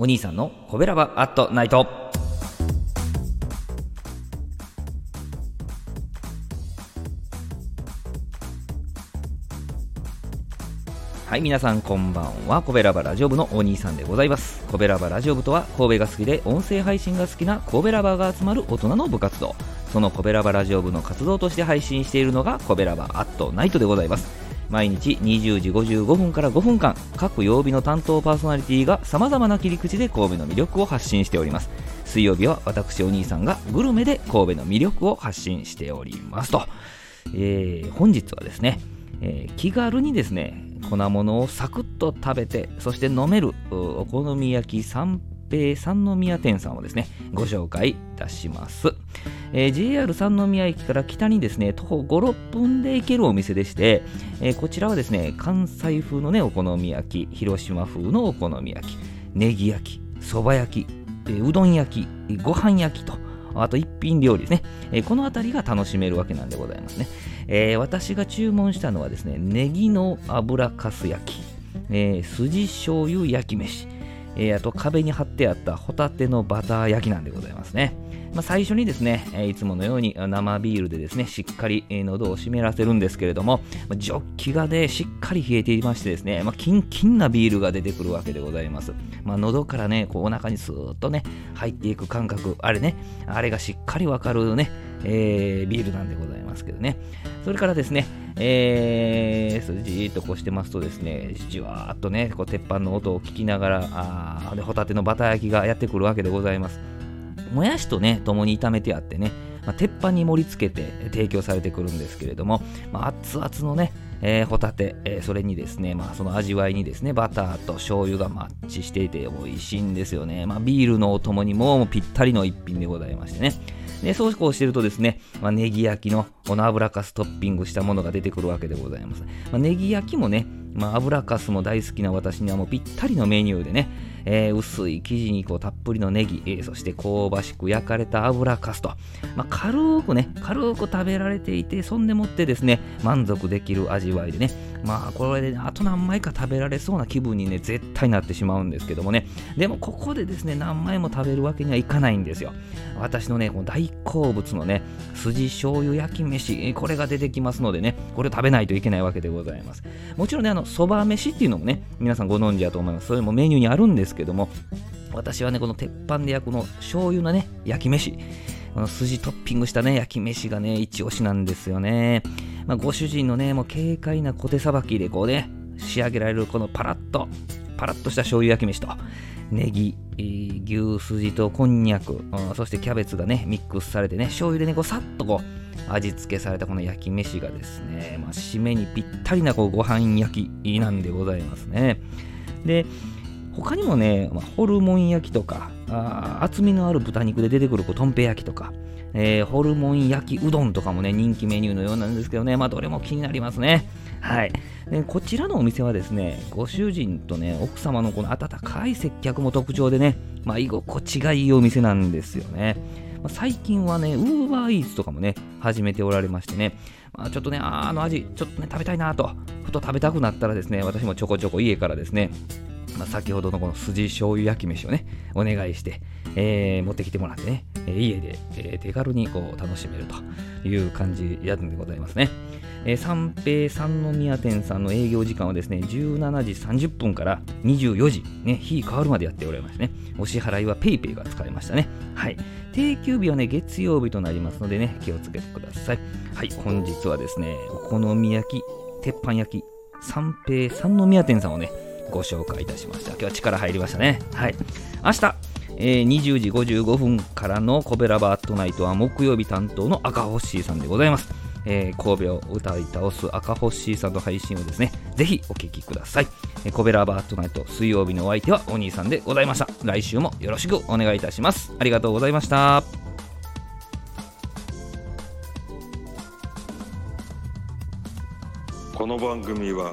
お兄さんのコベラバアットナイト。はい皆さんこんばんは。コベラバラジオ部のお兄さんでございます。コベラバラジオ部とは神戸が好きで音声配信が好きな神戸ラバが集まる大人の部活動。そのコベラバラジオ部の活動として配信しているのがコベラバアットナイトでございます。毎日20時55分から5分間各曜日の担当パーソナリティがさまざまな切り口で神戸の魅力を発信しております。水曜日は私お兄さんがグルメで神戸の魅力を発信しておりますと、えー、本日はですね、えー、気軽にですね粉物をサクッと食べてそして飲めるお好み焼き三平三宮店さんをですねご紹介いたします、えー、JR 三宮駅から北にですね徒歩56分で行けるお店でして、えー、こちらはですね関西風のねお好み焼き広島風のお好み焼きネギ焼きそば焼き、えー、うどん焼きご飯焼きとあと一品料理ですね、えー、この辺りが楽しめるわけなんでございますね、えー、私が注文したのはですねネギの油かす焼き、えー、筋醤油焼き飯。えー、あと壁に貼ってあったホタテのバター焼きなんでございますね。まあ、最初にですね、えー、いつものように生ビールでですね、しっかり、え、喉を湿らせるんですけれども、ジョッキがね、しっかり冷えていましてですね、まあ、キンキンなビールが出てくるわけでございます。まあ、喉からね、こうお腹にスーッとね、入っていく感覚、あれね、あれがしっかりわかるね、えー、ビールなんでございますけどね。それからですね、えー、じーっとこうしてますとですね、じわーっとね、こう鉄板の音を聞きながら、あでホタテのバター焼きがやってくるわけでございます。もやしとね、共に炒めてあってね、まあ、鉄板に盛り付けて提供されてくるんですけれども、まあ、熱々のね、えー、ホタテ、えー、それにですね、まあ、その味わいにですね、バターと醤油がマッチしていて美味しいんですよね。まあ、ビールのお供にもぴったりの一品でございましてね。で、そうこうしてるとですね、まあ、ネギ焼きのこの油かすトッピングしたものが出てくるわけでございます。まあ、ネギ焼きもね、まあ、油かすも大好きな私にはもうぴったりのメニューでね、えー、薄い生地にこうたっぷりのネギ、えー、そして香ばしく焼かれた油かすと、まあ、軽くね、軽く食べられていて、そんでもってですね、満足できる味わいでね、まあこれで、ね、あと何枚か食べられそうな気分にね、絶対なってしまうんですけどもね、でもここでですね、何枚も食べるわけにはいかないんですよ。私のね、この大好物のね、筋醤油焼き飯、これが出てきますのでね、これを食べないといけないわけでございます。もちろんね、あの、そば飯っていうのもね、皆さんご存知だと思います。それもメニューにあるんですけども、私はね、この鉄板で焼くの醤油のね、焼き飯、この筋トッピングしたね、焼き飯がね、一押しなんですよね。まあ、ご主人のね、もう軽快な小手さばきでこうね、仕上げられるこのパラッと、パラッとした醤油焼き飯と、ネギ、牛すじとこんにゃく、そしてキャベツがね、ミックスされてね、醤油でね、こうさっとこう、味付けされたこの焼き飯がですね、まあ、締めにぴったりなこうご飯焼きなんでございますね。で、他にもね、まあ、ホルモン焼きとか、あ厚みのある豚肉で出てくるこうとんぺ焼きとか、えー、ホルモン焼きうどんとかもね、人気メニューのようなんですけどね、まあ、どれも気になりますね。はい。でこちらのお店はですね、ご主人とね、奥様のこの温かい接客も特徴でね、まあ、居心地がいいお店なんですよね。ま、最近はね、ウーバーイーツとかもね、始めておられましてね、まあ、ちょっとね、あの味、ちょっとね、食べたいなと、ふと食べたくなったらですね、私もちょこちょこ家からですね、まあ、先ほどのこの筋醤油焼き飯をね、お願いして、えー、持ってきてもらってね、家で、えー、手軽にこう楽しめるという感じやんでございますね。えー、三平三宮店さんの営業時間はですね、17時30分から24時、ね、日変わるまでやっておられますね。お支払いは PayPay が使えましたね。はい。定休日はね、月曜日となりますのでね、気をつけてください。はい、本日はですね、お好み焼き、鉄板焼き、三平三宮店さんをね、ご紹介いたしました。今日は力入りましたね。はい。明日、えー、20時55分からのコベラバートナイトは木曜日担当の赤星さんでございます。えー、神戸を歌い倒す赤星さんの配信をですね、ぜひお聴きください。えー、コベラバートナイト水曜日のお相手はお兄さんでございました。来週もよろしくお願いいたします。ありがとうございました。この番組は